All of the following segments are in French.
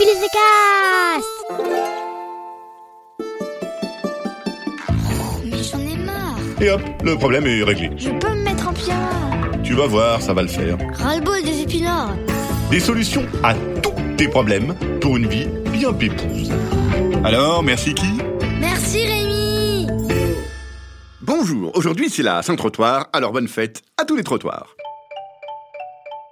Oh, mais j'en ai marre. Et hop, le problème est réglé. Je peux me mettre en pyjama. Tu vas voir, ça va le faire. Ras-le-bol des épinards. Des solutions à tous tes problèmes pour une vie bien pépouse. Alors, merci qui? Merci Rémi. Bonjour, aujourd'hui c'est la Saint-Trottoir, alors bonne fête à tous les trottoirs.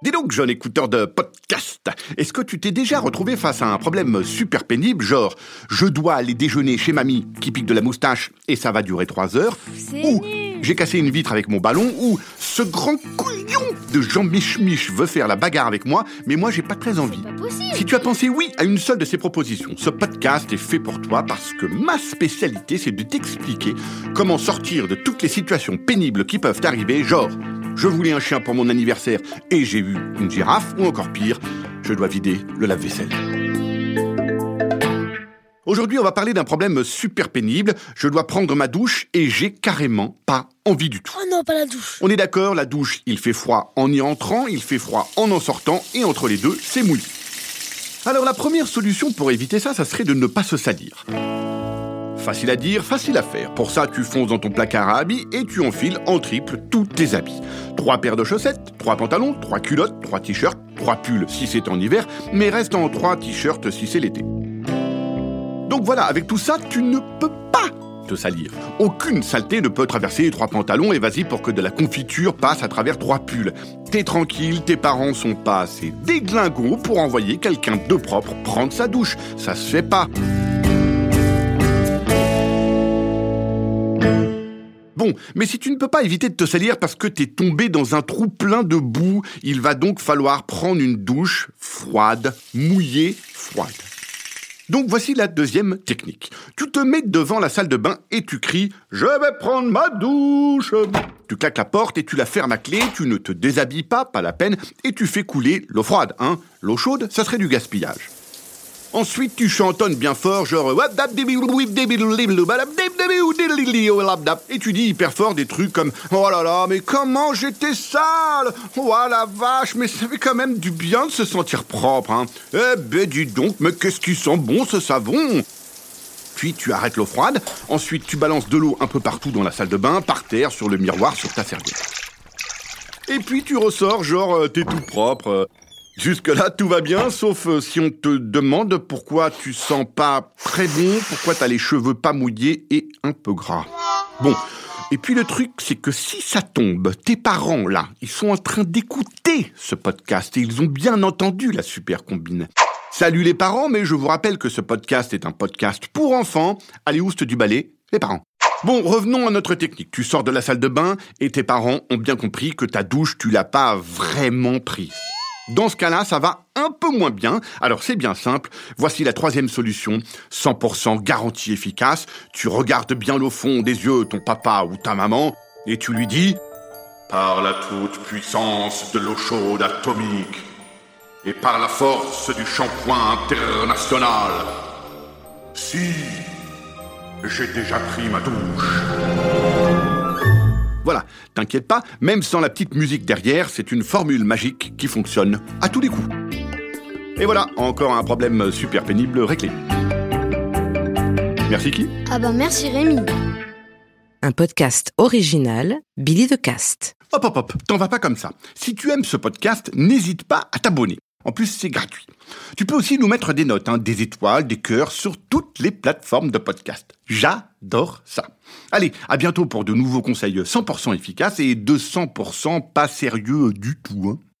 Dis donc, jeune écouteur de podcast, est-ce que tu t'es déjà retrouvé face à un problème super pénible, genre je dois aller déjeuner chez mamie qui pique de la moustache et ça va durer trois heures, ou j'ai cassé une vitre avec mon ballon, ou ce grand couillon de Jean Mich veut faire la bagarre avec moi, mais moi j'ai pas très envie. Pas. Si tu as pensé oui à une seule de ces propositions, ce podcast est fait pour toi parce que ma spécialité, c'est de t'expliquer comment sortir de toutes les situations pénibles qui peuvent t'arriver, genre je voulais un chien pour mon anniversaire et j'ai eu une girafe, ou encore pire, je dois vider le lave-vaisselle. Aujourd'hui, on va parler d'un problème super pénible. Je dois prendre ma douche et j'ai carrément pas envie du tout. Oh non, pas la douche On est d'accord, la douche, il fait froid en y entrant, il fait froid en en sortant, et entre les deux, c'est mouillé. Alors la première solution pour éviter ça, ça serait de ne pas se salir. Facile à dire, facile à faire. Pour ça, tu fonces dans ton placard à habits et tu enfiles en triple tous tes habits. Trois paires de chaussettes, trois pantalons, trois culottes, trois t-shirts, trois pulls si c'est en hiver, mais reste en trois t-shirts si c'est l'été. Donc voilà, avec tout ça, tu ne peux pas te salir. Aucune saleté ne peut traverser trois pantalons et vas-y pour que de la confiture passe à travers trois pulls. T'es tranquille, tes parents sont pas assez déglingos pour envoyer quelqu'un de propre prendre sa douche. Ça se fait pas. Bon, mais si tu ne peux pas éviter de te salir parce que t'es tombé dans un trou plein de boue, il va donc falloir prendre une douche froide, mouillée, froide. Donc voici la deuxième technique. Tu te mets devant la salle de bain et tu cries ⁇ Je vais prendre ma douche !⁇ Tu claques la porte et tu la fermes à clé, tu ne te déshabilles pas, pas la peine, et tu fais couler l'eau froide, hein L'eau chaude, ça serait du gaspillage. Ensuite, tu chantonnes bien fort, genre et tu dis hyper fort des trucs comme Oh là là, mais comment j'étais sale Oh la vache, mais ça fait quand même du bien de se sentir propre, hein Eh ben dis donc, mais qu'est-ce qui sent bon ce savon puis tu arrêtes l'eau froide, ensuite tu balances de l'eau un peu partout dans la salle de bain, par terre, sur le miroir, sur ta serviette. Et puis tu ressors, genre euh, t'es tout propre. Jusque-là, tout va bien, sauf euh, si on te demande pourquoi tu sens pas très bon, pourquoi t'as les cheveux pas mouillés et un peu gras. Bon. Et puis le truc, c'est que si ça tombe, tes parents, là, ils sont en train d'écouter ce podcast et ils ont bien entendu la super combine. Salut les parents, mais je vous rappelle que ce podcast est un podcast pour enfants. Allez, oust du balai, les parents. Bon, revenons à notre technique. Tu sors de la salle de bain et tes parents ont bien compris que ta douche, tu l'as pas vraiment prise. Dans ce cas-là, ça va un peu moins bien. Alors c'est bien simple. Voici la troisième solution. 100% garantie efficace. Tu regardes bien au fond des yeux ton papa ou ta maman et tu lui dis Par la toute puissance de l'eau chaude atomique et par la force du shampoing international, si j'ai déjà pris ma douche. Voilà, t'inquiète pas, même sans la petite musique derrière, c'est une formule magique qui fonctionne à tous les coups. Et voilà, encore un problème super pénible réglé. Merci qui Ah bah merci Rémi Un podcast original Billy the Cast. Hop hop hop, t'en vas pas comme ça. Si tu aimes ce podcast, n'hésite pas à t'abonner. En plus, c'est gratuit. Tu peux aussi nous mettre des notes, hein, des étoiles, des cœurs sur toutes les plateformes de podcast. J'adore ça. Allez, à bientôt pour de nouveaux conseils 100% efficaces et 200% pas sérieux du tout. hein.